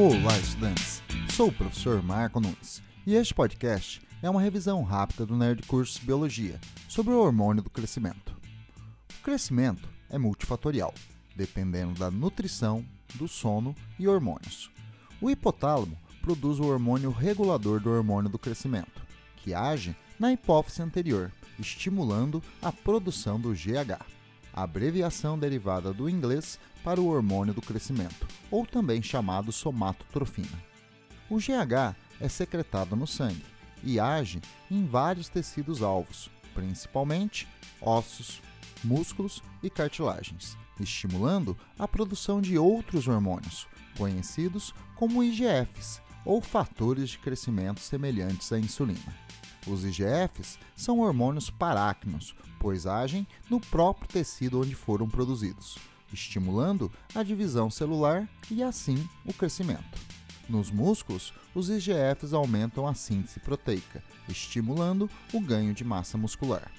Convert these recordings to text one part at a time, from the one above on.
Olá, estudantes! Sou o professor Marco Nunes e este podcast é uma revisão rápida do Nerd Cursos Biologia sobre o hormônio do crescimento. O crescimento é multifatorial, dependendo da nutrição, do sono e hormônios. O hipotálamo produz o hormônio regulador do hormônio do crescimento, que age na hipófise anterior, estimulando a produção do GH, abreviação derivada do inglês para o hormônio do crescimento, ou também chamado somatotrofina. O GH é secretado no sangue e age em vários tecidos alvos, principalmente ossos, músculos e cartilagens, estimulando a produção de outros hormônios, conhecidos como IGFs, ou fatores de crescimento semelhantes à insulina. Os IGFs são hormônios paráquinos, pois agem no próprio tecido onde foram produzidos, estimulando a divisão celular e assim o crescimento. Nos músculos, os IGFs aumentam a síntese proteica, estimulando o ganho de massa muscular.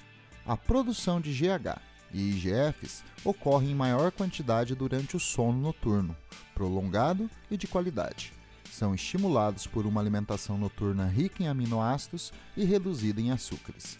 A produção de GH e IGFs ocorre em maior quantidade durante o sono noturno, prolongado e de qualidade. São estimulados por uma alimentação noturna rica em aminoácidos e reduzida em açúcares.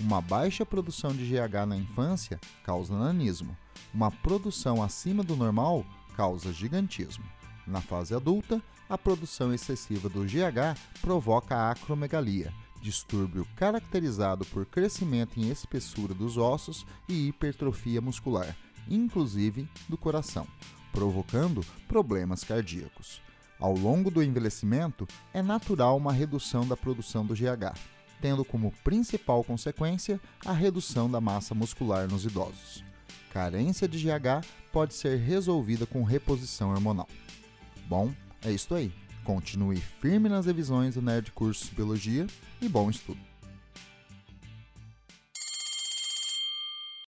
Uma baixa produção de GH na infância causa nanismo. Uma produção acima do normal causa gigantismo. Na fase adulta, a produção excessiva do GH provoca acromegalia, distúrbio caracterizado por crescimento em espessura dos ossos e hipertrofia muscular, inclusive do coração, provocando problemas cardíacos. Ao longo do envelhecimento, é natural uma redução da produção do GH, tendo como principal consequência a redução da massa muscular nos idosos. Carência de GH pode ser resolvida com reposição hormonal. Bom, é isso aí. Continue firme nas revisões do Nerd Cursos Biologia e bom estudo!